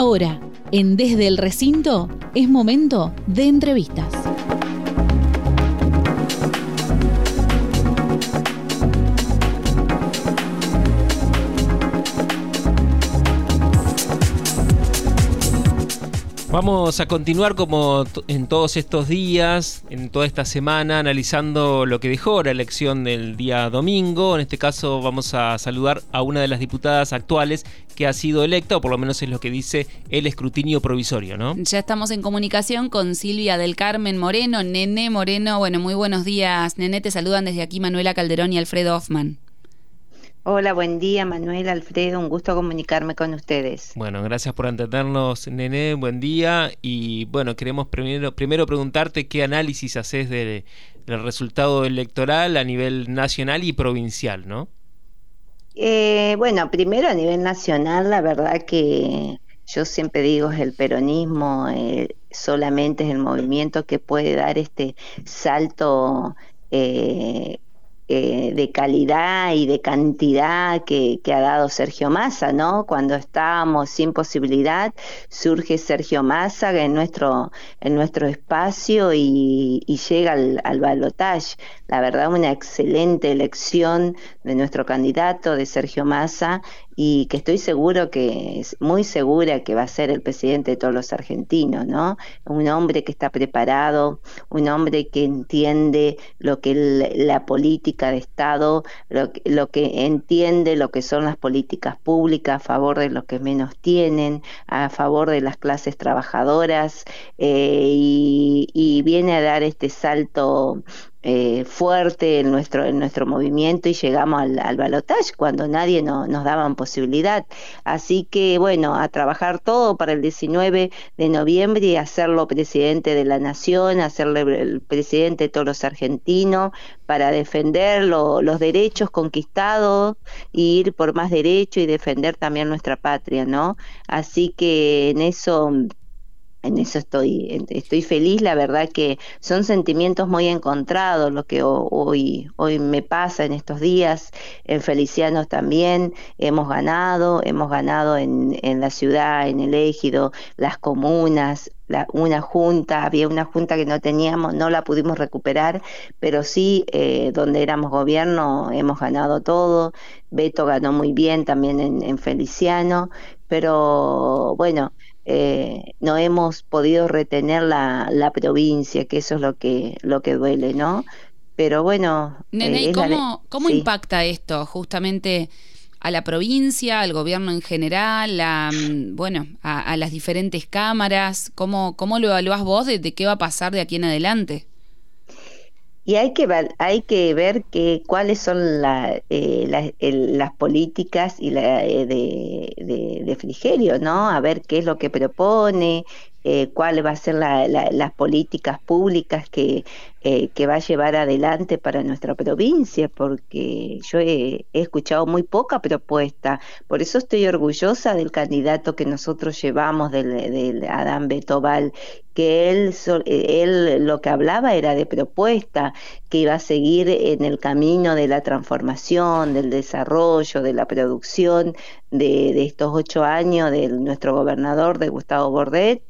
Ahora, en Desde el Recinto, es momento de entrevistas. Vamos a continuar como en todos estos días, en toda esta semana, analizando lo que dejó la elección del día domingo. En este caso vamos a saludar a una de las diputadas actuales que ha sido electa, o por lo menos es lo que dice el escrutinio provisorio, ¿no? Ya estamos en comunicación con Silvia del Carmen Moreno, Nene Moreno. Bueno, muy buenos días, Nene. Te saludan desde aquí Manuela Calderón y Alfredo Hoffman. Hola, buen día, Manuel, Alfredo, un gusto comunicarme con ustedes. Bueno, gracias por atendernos, Nene, buen día. Y bueno, queremos primero, primero preguntarte qué análisis haces del resultado electoral a nivel nacional y provincial, ¿no? Eh, bueno, primero a nivel nacional, la verdad que yo siempre digo es el peronismo, eh, solamente es el movimiento que puede dar este salto eh, eh, de calidad y de cantidad que, ha dado Sergio Massa, ¿no? Cuando estábamos sin posibilidad, surge Sergio Massa en nuestro, en nuestro espacio y, llega al, al balotaje. La verdad, una excelente elección de nuestro candidato, de Sergio Massa, y que estoy seguro que es muy segura que va a ser el presidente de todos los argentinos, ¿no? Un hombre que está preparado, un hombre que entiende lo que la política de Estado, lo, lo, que entiende lo que son las políticas públicas a favor de los que menos tienen, a favor de las clases trabajadoras eh, y, y viene a dar este salto eh, fuerte en nuestro, en nuestro movimiento y llegamos al, al balotaje cuando nadie no, nos daba posibilidad. Así que bueno, a trabajar todo para el 19 de noviembre y hacerlo presidente de la nación, hacerle el presidente de todos los argentinos para defender los derechos conquistados ir por más derechos y defender también nuestra patria, ¿no? Así que en eso en eso estoy, estoy feliz, la verdad que son sentimientos muy encontrados lo que hoy, hoy me pasa en estos días, en Felicianos también hemos ganado, hemos ganado en, en la ciudad, en el égido, las comunas, la, una junta, había una junta que no teníamos, no la pudimos recuperar, pero sí, eh, donde éramos gobierno hemos ganado todo, Beto ganó muy bien también en, en Feliciano, pero bueno, eh, no hemos podido retener la, la, provincia, que eso es lo que, lo que duele, ¿no? Pero bueno. Nene, eh, cómo, cómo impacta esto justamente a la provincia, al gobierno en general, a, mm, bueno, a, las diferentes cámaras? ¿Cómo, cómo lo evaluás vos de qué va a pasar de aquí en adelante? Y hay que ver, hay que ver que, cuáles son la, eh, las políticas y la, eh, de, de, de, Frigerio, ¿no? A ver qué es lo que propone, eh, cuáles va a ser la, las políticas públicas que, eh, que va a llevar adelante para nuestra provincia, porque yo he, escuchado muy poca propuesta. Por eso estoy orgullosa del candidato que nosotros llevamos, del, del Adán Betobal, que él, él lo que hablaba era de propuesta, que iba a seguir en el camino de la transformación, del desarrollo, de la producción de, de estos ocho años de nuestro gobernador, de Gustavo Bordet,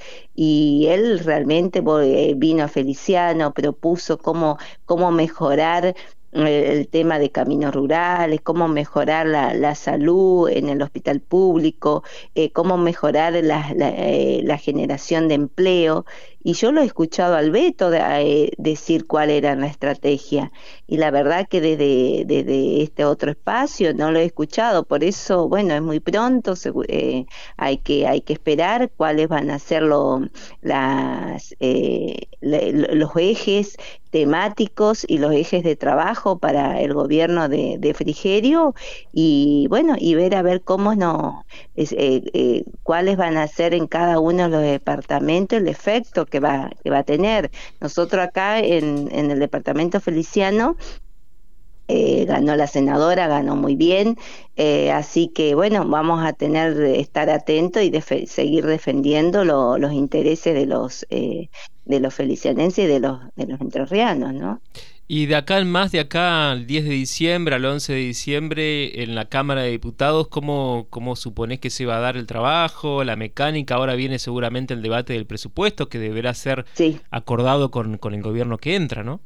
y él realmente eh, vino a Feliciano, propuso cómo, cómo mejorar el tema de caminos rurales, cómo mejorar la, la salud en el hospital público, eh, cómo mejorar la, eh, la, generación de empleo. Y yo lo he escuchado al Beto de, eh, decir cuál era la estrategia. Y la verdad que desde, este otro espacio no lo he escuchado. Por eso, bueno, es muy pronto, eh, hay, que, hay que esperar cuáles van a ser lo, las, eh, los ejes temáticos y los ejes de trabajo para el gobierno de, de Frigerio y bueno y ver a ver cómo no eh, eh, cuáles van a ser en cada uno de los departamentos el efecto que va que va a tener nosotros acá en, en el departamento Feliciano eh, ganó la senadora, ganó muy bien, eh, así que bueno, vamos a tener estar atentos y seguir defendiendo los intereses de los eh, de los felicianenses y de los de los entrerrianos, ¿no? Y de acá en más, de acá al 10 de diciembre, al 11 de diciembre, en la Cámara de Diputados, ¿cómo, cómo suponés que se va a dar el trabajo, la mecánica? Ahora viene seguramente el debate del presupuesto que deberá ser acordado con, con el gobierno que entra, ¿no?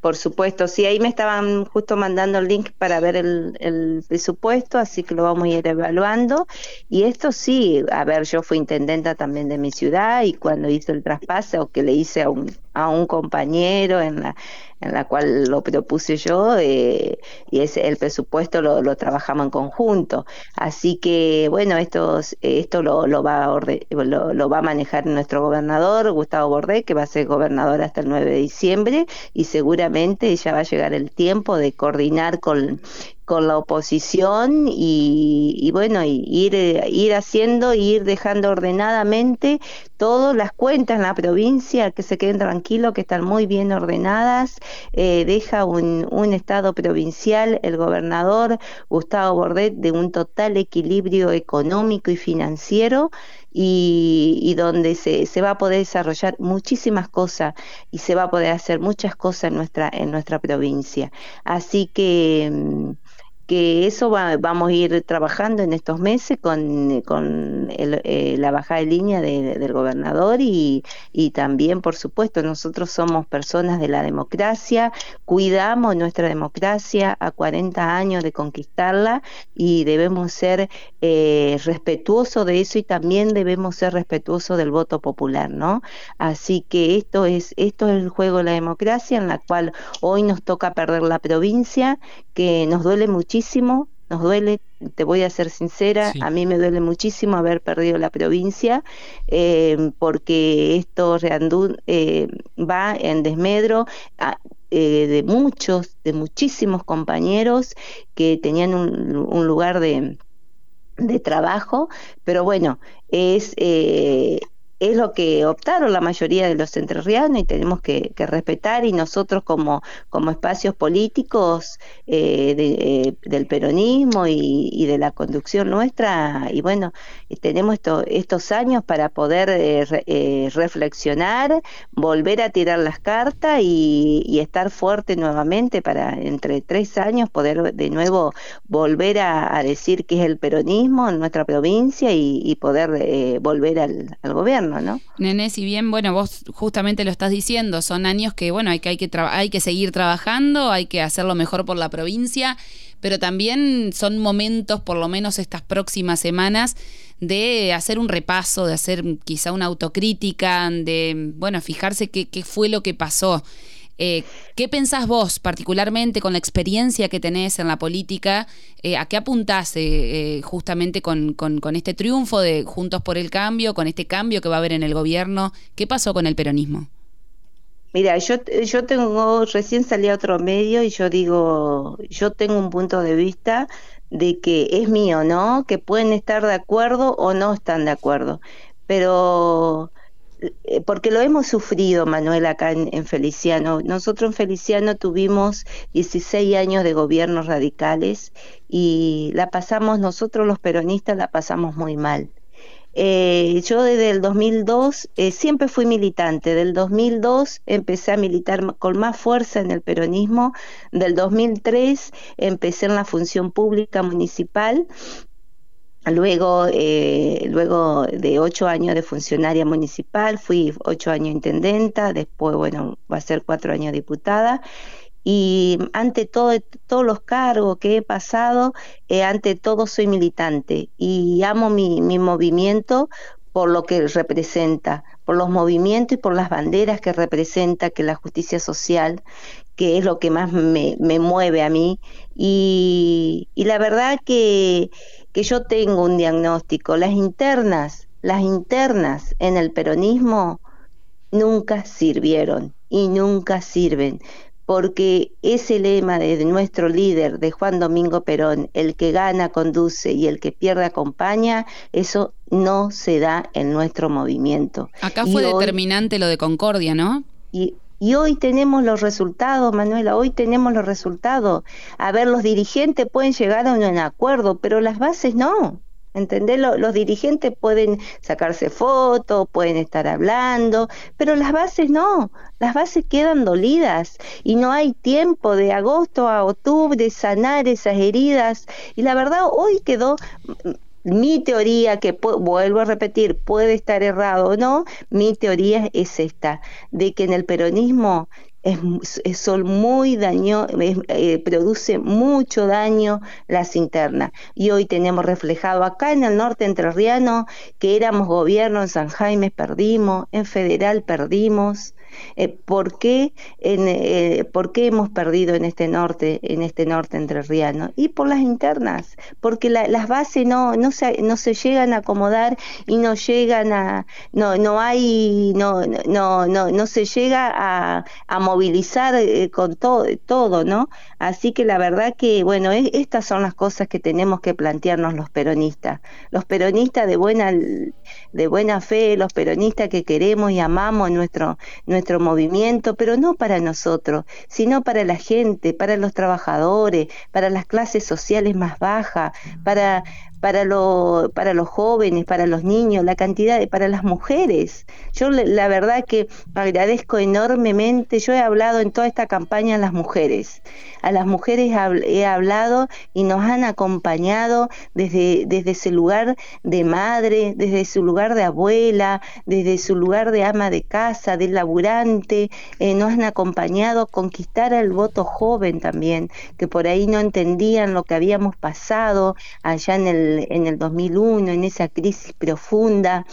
Por supuesto, sí, ahí me estaban justo mandando el link para ver el, presupuesto, así que lo vamos a ir evaluando. Y esto sí, a ver, yo fui intendenta también de mi ciudad y cuando hice el traspaso que le hice a un, a un compañero en la, en la cual lo propuse yo eh, y ese, el presupuesto lo, trabajamos en conjunto. Así que, bueno, esto, esto lo, lo va a lo, lo, va a manejar nuestro gobernador, Gustavo Bordé, que va a ser gobernador hasta el 9 de diciembre y seguramente ya va a llegar el tiempo de coordinar con con la oposición y, bueno, ir, ir haciendo, ir dejando ordenadamente todas las cuentas en la provincia, que se queden tranquilos, que están muy bien ordenadas, eh, deja un, un Estado provincial, el gobernador Gustavo Bordet, de un total equilibrio económico y financiero y, y, donde se, se va a poder desarrollar muchísimas cosas y se va a poder hacer muchas cosas en nuestra, en nuestra provincia. Así que mm, que eso vamos a ir trabajando en estos meses con, con eh, la bajada de línea del gobernador y, y, también, por supuesto, nosotros somos personas de la democracia, cuidamos nuestra democracia a 40 años de conquistarla y debemos ser eh, respetuosos de eso y también debemos ser respetuosos del voto popular, ¿no? Así que esto es, esto es el juego de la democracia en la cual hoy nos toca perder la provincia, que nos duele muchísimo nos duele, te voy a ser sincera, a mí me duele muchísimo haber perdido la provincia eh, porque esto eh, va en desmedro eh, de muchos, de muchísimos compañeros que tenían un, lugar de, de, trabajo, pero bueno, es es lo que optaron la mayoría de los entrerrianos y tenemos que, respetar y nosotros como, espacios políticos eh, eh, del peronismo y, de la conducción nuestra y bueno, tenemos estos años para poder eh, reflexionar, volver a tirar las cartas y, estar fuerte nuevamente para entre tres años poder de nuevo volver a, decir que es el peronismo en nuestra provincia y, poder volver al gobierno. ¿No? Nene, si bien, bueno, vos justamente lo estás diciendo, son años que, bueno, hay que, hay que, hay que seguir trabajando, hay que hacerlo mejor por la provincia, pero también son momentos, por lo menos estas próximas semanas, de hacer un repaso, de hacer quizá una autocrítica, de, bueno, fijarse qué, qué fue lo que pasó. Eh, ¿Qué pensás vos, particularmente con la experiencia que tenés en la política? Eh, ¿A qué apuntás eh, justamente con, con, este triunfo de Juntos por el Cambio, con este cambio que va a haber en el gobierno? ¿Qué pasó con el peronismo? Mira, yo, yo tengo, recién salí a otro medio y yo digo, yo tengo un punto de vista de que es mío, ¿no? Que pueden estar de acuerdo o no están de acuerdo. Pero porque lo hemos sufrido, Manuel, acá en, Feliciano. Nosotros en Feliciano tuvimos 16 años de gobiernos radicales y la pasamos, nosotros los peronistas la pasamos muy mal. Eh, yo desde el 2002 eh, siempre fui militante. Del 2002 empecé a militar con más fuerza en el peronismo. Del 2003 empecé en la función pública municipal Luego, eh, luego de ocho años de funcionaria municipal, fui ocho años intendenta, después, bueno, va a ser cuatro años diputada. Y ante todo, todos los cargos que he pasado, eh, ante todo soy militante y amo mi, mi movimiento por lo que representa, por los movimientos y por las banderas que representa, que la justicia social, que es lo que más me, me mueve a mí. Y, y la verdad que que yo tengo un diagnóstico. Las internas, las internas en el peronismo nunca sirvieron y nunca sirven, porque ese lema de nuestro líder, de Juan Domingo Perón, el que gana conduce y el que pierde acompaña, eso no se da en nuestro movimiento. Acá fue determinante lo de Concordia, ¿no? Y y hoy tenemos los resultados, Manuela, hoy tenemos los resultados. A ver, los dirigentes pueden llegar a un acuerdo, pero las bases no. ¿Entendés? los dirigentes pueden sacarse fotos, pueden estar hablando, pero las bases no, las bases quedan dolidas y no hay tiempo de agosto a octubre sanar esas heridas. Y la verdad, hoy quedó mi teoría, que vuelvo a repetir, puede estar errado o no, mi teoría es esta, de que en el peronismo es, son muy daño, eh, produce mucho daño las internas. Y hoy tenemos reflejado acá en el norte entrerriano que éramos gobierno en San Jaime, perdimos, en federal perdimos, eh, ¿por, qué eh, ¿Por qué hemos perdido en este norte, en este norte entrerriano? Y por las internas, porque las bases no, no, se, no se llegan a acomodar y no llegan a, no, no hay, no, no, no, no se llega a, a movilizar eh, con todo, todo, ¿no? Así que la verdad que, bueno, estas son las cosas que tenemos que plantearnos los peronistas. Los peronistas de buena, de buena fe, los peronistas que queremos y amamos nuestro, nuestro movimiento, pero no para nosotros, sino para la gente, para los trabajadores, para las clases sociales más bajas, para, para, lo, para los jóvenes, para los niños, la cantidad de, para las mujeres. Yo la verdad que agradezco enormemente, yo he hablado en toda esta campaña a las mujeres, a las mujeres he hablado y nos han acompañado desde, desde ese lugar de madre, desde su lugar de abuela, desde su lugar de ama de casa, de laburante, eh, nos han acompañado a conquistar el voto joven también, que por ahí no entendían lo que habíamos pasado allá en el en el 2001, en esa crisis profunda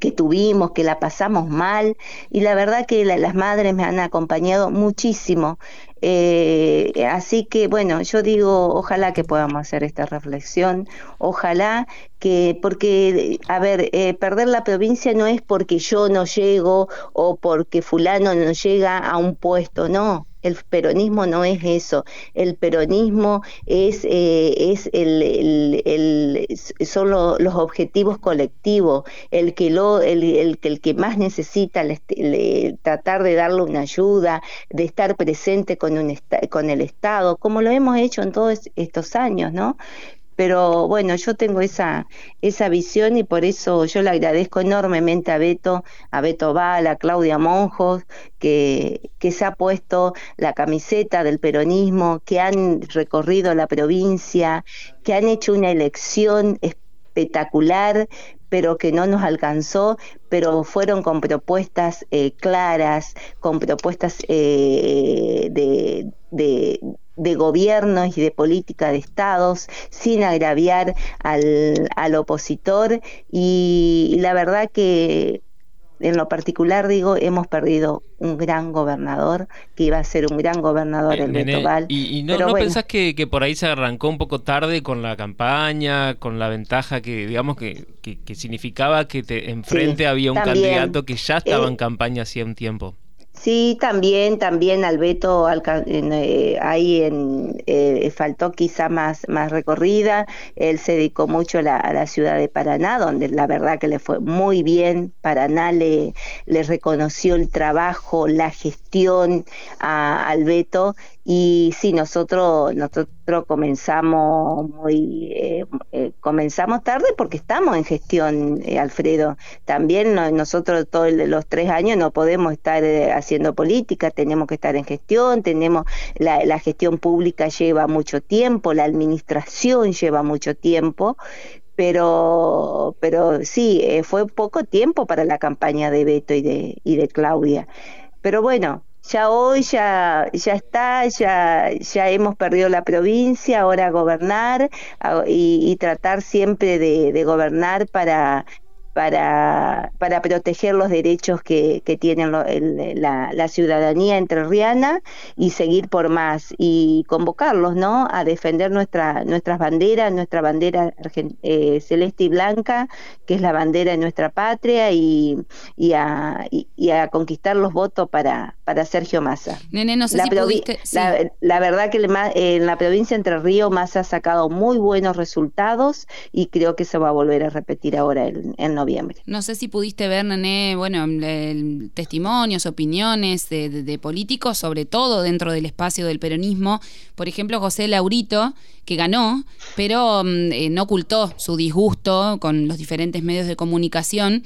que tuvimos, que la pasamos mal, y la verdad que las madres me han acompañado muchísimo. Eh, así que bueno, yo digo, ojalá que podamos hacer esta reflexión, ojalá que, porque, a ver, eh, perder la provincia no es porque yo no llego o porque fulano no llega a un puesto, no, el peronismo no es eso. El peronismo es, eh, es el, son los objetivos colectivos. El que, lo, el, el, el que más necesita tratar de darle una ayuda, de estar presente con, un, con el Estado, como lo hemos hecho en todos estos años, ¿no? Pero bueno, yo tengo esa, esa visión y por eso yo le agradezco enormemente a Beto, a Beto Val, a Claudia Monjos, que, que se ha puesto la camiseta del peronismo, que han recorrido la provincia, que han hecho una elección espectacular, pero que no nos alcanzó, pero fueron con propuestas eh, claras, con propuestas eh, de, de, de gobiernos y de política de estados sin agraviar al, al opositor. Y, la verdad que en lo particular digo, hemos perdido un gran gobernador, que iba a ser un gran gobernador el Beto ¿Y, no, no pensás que, que, por ahí se arrancó un poco tarde con la campaña, con la ventaja que, digamos, que, que, significaba que te, enfrente había un candidato que ya estaba en campaña hacía un tiempo? Sí, también, también Alberto eh, ahí en, eh, faltó quizá más, recorrida. Él se dedicó mucho a la, ciudad de Paraná, donde la verdad que le fue muy bien. Paraná le, le reconoció el trabajo, la gestión a Alberto y sí, nosotros, nosotros comenzamos muy, eh, eh, comenzamos tarde porque estamos en gestión, eh, Alfredo. También nosotros todos los tres años no podemos estar haciendo política, tenemos que estar en gestión, tenemos, la, la gestión pública lleva mucho tiempo, la administración lleva mucho tiempo, pero, pero sí, fue poco tiempo para la campaña de Beto y de, y de Claudia. Pero bueno, ya hoy ya, ya está, ya, ya hemos perdido la provincia, ahora gobernar y, tratar siempre de, gobernar para, para, para proteger los derechos que, que tiene la, la, ciudadanía entrerriana y seguir por más y convocarlos ¿no? a defender nuestra, nuestras banderas, nuestra bandera eh, celeste y blanca, que es la bandera de nuestra patria, y, y, a, y a conquistar los votos para para Sergio Massa. Nene, no sé la, si pudiste... la, verdad que en la provincia de Entre Ríos Massa ha sacado muy buenos resultados y creo que se va a volver a repetir ahora en, noviembre. No sé si pudiste ver, Nene, bueno, testimonios, opiniones de, políticos, sobre todo dentro del espacio del peronismo. Por ejemplo, José Laurito, que ganó, pero mm, eh, no ocultó su disgusto con los diferentes medios de comunicación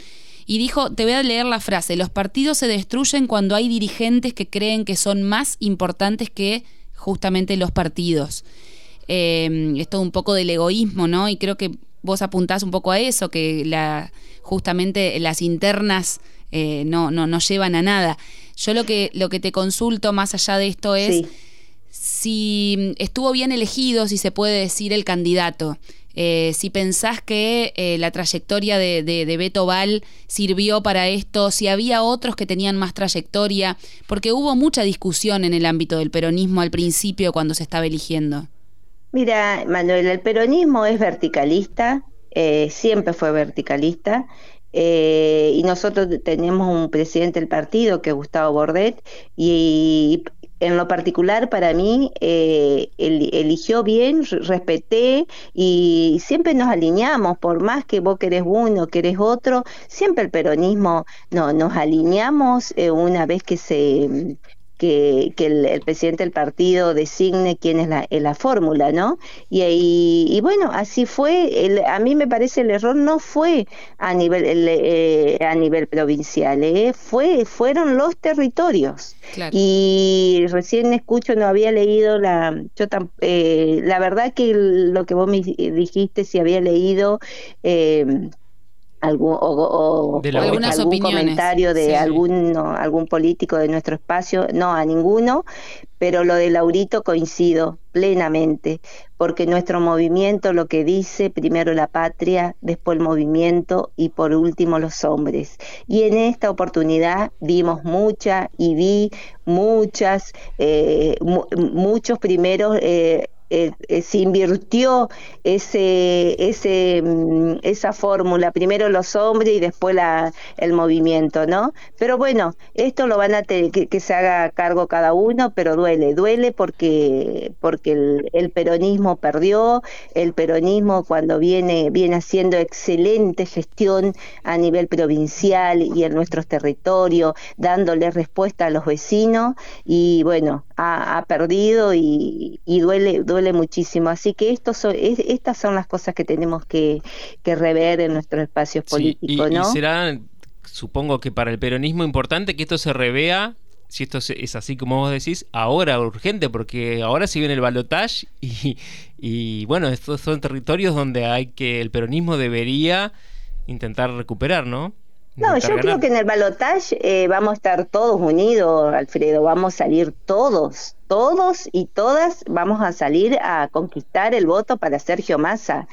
y dijo, te voy a leer la frase, los partidos se destruyen cuando hay dirigentes que creen que son más importantes que justamente los partidos. Eh, es todo un poco del egoísmo, ¿no? Y creo que vos apuntás un poco a eso, que la, justamente las internas eh, no, no, no llevan a nada. Yo lo que, lo que te consulto más allá de esto es si estuvo bien elegido, si se puede decir, el candidato. Eh, si pensás que eh, la trayectoria de, de, Beto Val sirvió para esto, si había otros que tenían más trayectoria, porque hubo mucha discusión en el ámbito del peronismo al principio cuando se estaba eligiendo. Mira, Manuel, el peronismo es verticalista, eh, siempre fue verticalista. y nosotros tenemos un presidente del partido que es Gustavo Bordet y, en lo particular para mí eh, eligió bien, respeté y siempre nos alineamos, por más que vos querés uno, querés otro, siempre el peronismo no, nos alineamos eh, una vez que se que, el, presidente del partido designe quién es la, la fórmula, ¿no? Y, y, bueno, así fue. a mí me parece el error no fue a nivel eh, a nivel provincial, ¿eh? fue fueron los territorios. Y recién escucho, no había leído la, yo eh, la verdad que lo que vos me dijiste, si había leído eh, algún, o, algún comentario de algún, algún político de nuestro espacio, no a ninguno, pero lo de Laurito coincido plenamente, porque nuestro movimiento lo que dice, primero la patria, después el movimiento y por último los hombres. Y en esta oportunidad vimos mucha y vi muchas, eh, muchos primeros... Eh, eh, eh, se invirtió ese, ese, mm, esa fórmula, primero los hombres y después la, el movimiento, ¿no? Pero bueno, esto lo van a tener que, se haga cargo cada uno, pero duele, duele porque, porque el, peronismo perdió, el peronismo cuando viene, viene haciendo excelente gestión a nivel provincial y en nuestros territorios, dándole respuesta a los vecinos y bueno, ha, perdido y, y duele, duele muchísimo. Así que esto estas son las cosas que tenemos que, rever en nuestros espacios políticos, y, será, supongo que para el peronismo importante que esto se revea si esto es así como vos decís, ahora urgente, porque ahora se viene el balotaje y, y bueno, estos son territorios donde hay que el peronismo debería intentar recuperar, ¿no? No, yo creo que en el balotaje eh, vamos a estar todos unidos, Alfredo, vamos a salir todos, todos y todas vamos a salir a conquistar el voto para Sergio Massa.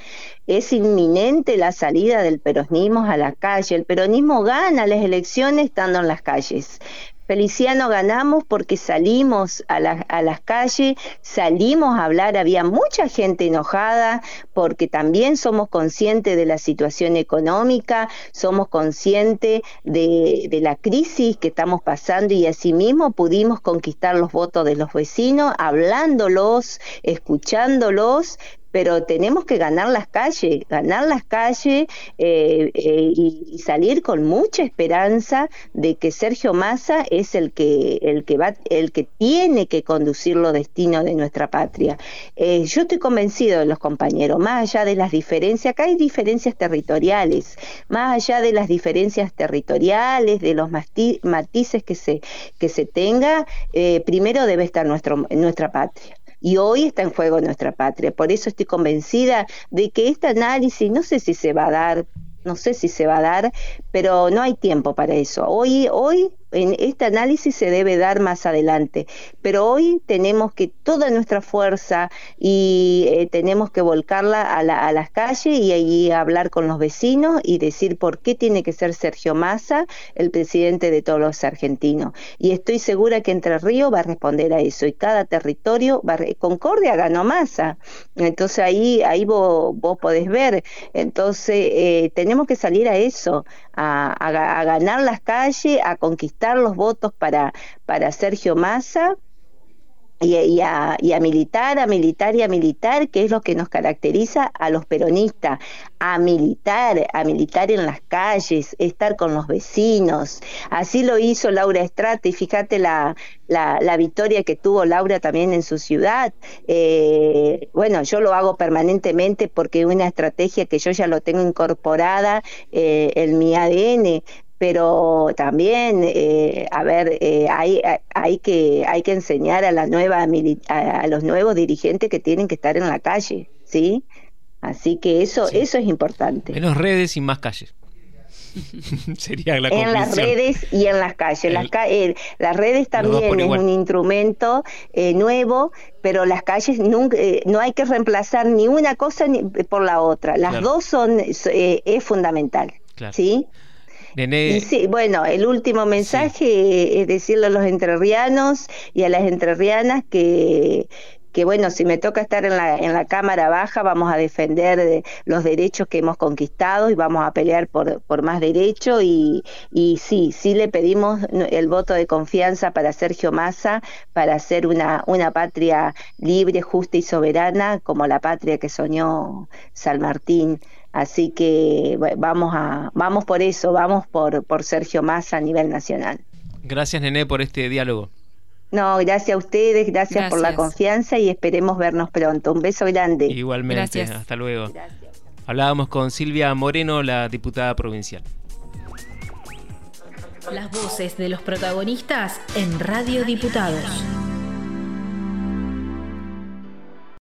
Es inminente la salida del peronismo a la calle. El peronismo gana las elecciones estando en las calles. Feliciano ganamos porque salimos a, a, las calles, salimos a hablar, había mucha gente enojada porque también somos conscientes de la situación económica, somos conscientes de, de la crisis que estamos pasando y asimismo pudimos conquistar los votos de los vecinos, hablándolos, escuchándolos, pero tenemos que ganar las calles, ganar las calles eh, eh, y, salir con mucha esperanza de que Sergio Massa es el que el que va el que tiene que conducir los destinos de nuestra patria. Eh, yo estoy convencido de los compañeros, más allá de las diferencias, acá hay diferencias territoriales, más allá de las diferencias territoriales, de los matices que se que se tenga, primero debe estar nuestro nuestra patria y hoy está en juego nuestra patria. Por eso estoy convencida de que este análisis, no sé si se va a dar, no sé si se va a dar, pero no hay tiempo para eso. Hoy, hoy en este análisis se debe dar más adelante, pero hoy tenemos que toda nuestra fuerza y eh, tenemos que volcarla a, las calles y ahí hablar con los vecinos y decir por qué tiene que ser Sergio Massa el presidente de todos los argentinos. Y estoy segura que Entre Ríos va a responder a eso y cada territorio va a... Concordia ganó Massa, entonces ahí, ahí vos, vos podés ver, entonces eh, tenemos que salir a eso, a, ganar las calles, a conquistar los votos para, para Sergio Massa y, a, militar, a militar y a militar, que es lo que nos caracteriza a los peronistas, a militar, a militar en las calles, estar con los vecinos. Así lo hizo Laura Estrata y fíjate la, la, victoria que tuvo Laura también en su ciudad. Eh, bueno, yo lo hago permanentemente porque es una estrategia que yo ya lo tengo incorporada eh, en mi ADN pero también, eh, a ver, eh, hay, hay, que, hay que enseñar a, la nueva, a, los nuevos dirigentes que tienen que estar en la calle, ¿sí? Así que eso, eso es importante. Menos redes y más calles. Sería la En las redes y en las calles. las, eh, las, redes también es un instrumento nuevo, pero las calles nunca, no hay que reemplazar ni una cosa ni por la otra. Las dos son es fundamental. ¿sí? Sí, bueno, el último mensaje es decirle a los entrerrianos y a las entrerrianas que, que bueno, si me toca estar en la, en la Cámara Baja, vamos a defender los derechos que hemos conquistado y vamos a pelear por, por más derechos y, y sí, sí le pedimos el voto de confianza para Sergio Massa, para hacer una, una patria libre, justa y soberana como la patria que soñó San Martín. Así que vamos a vamos por eso, vamos por, por Sergio Massa a nivel nacional. Gracias, Nené, por este diálogo. No, gracias a ustedes, gracias, por la confianza y esperemos vernos pronto. Un beso grande. Igualmente, hasta luego. Hablábamos con Silvia Moreno, la diputada provincial. Las voces de los protagonistas en Radio Diputados.